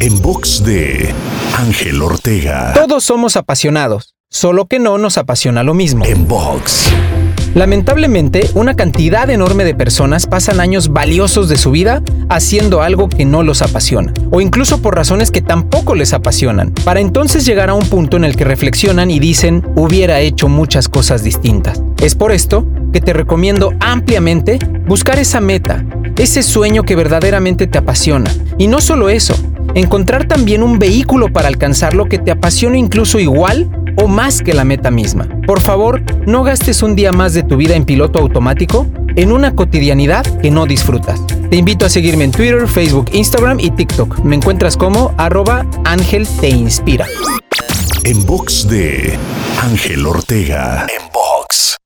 En box de Ángel Ortega. Todos somos apasionados, solo que no nos apasiona lo mismo. En box. Lamentablemente, una cantidad enorme de personas pasan años valiosos de su vida haciendo algo que no los apasiona, o incluso por razones que tampoco les apasionan, para entonces llegar a un punto en el que reflexionan y dicen, hubiera hecho muchas cosas distintas. Es por esto que te recomiendo ampliamente buscar esa meta, ese sueño que verdaderamente te apasiona. Y no solo eso, encontrar también un vehículo para alcanzarlo que te apasione incluso igual o más que la meta misma. Por favor, no gastes un día más de tu vida en piloto automático en una cotidianidad que no disfrutas. Te invito a seguirme en Twitter, Facebook, Instagram y TikTok. Me encuentras como arroba Ángel Te Inspira. En box de Ángel Ortega. En box.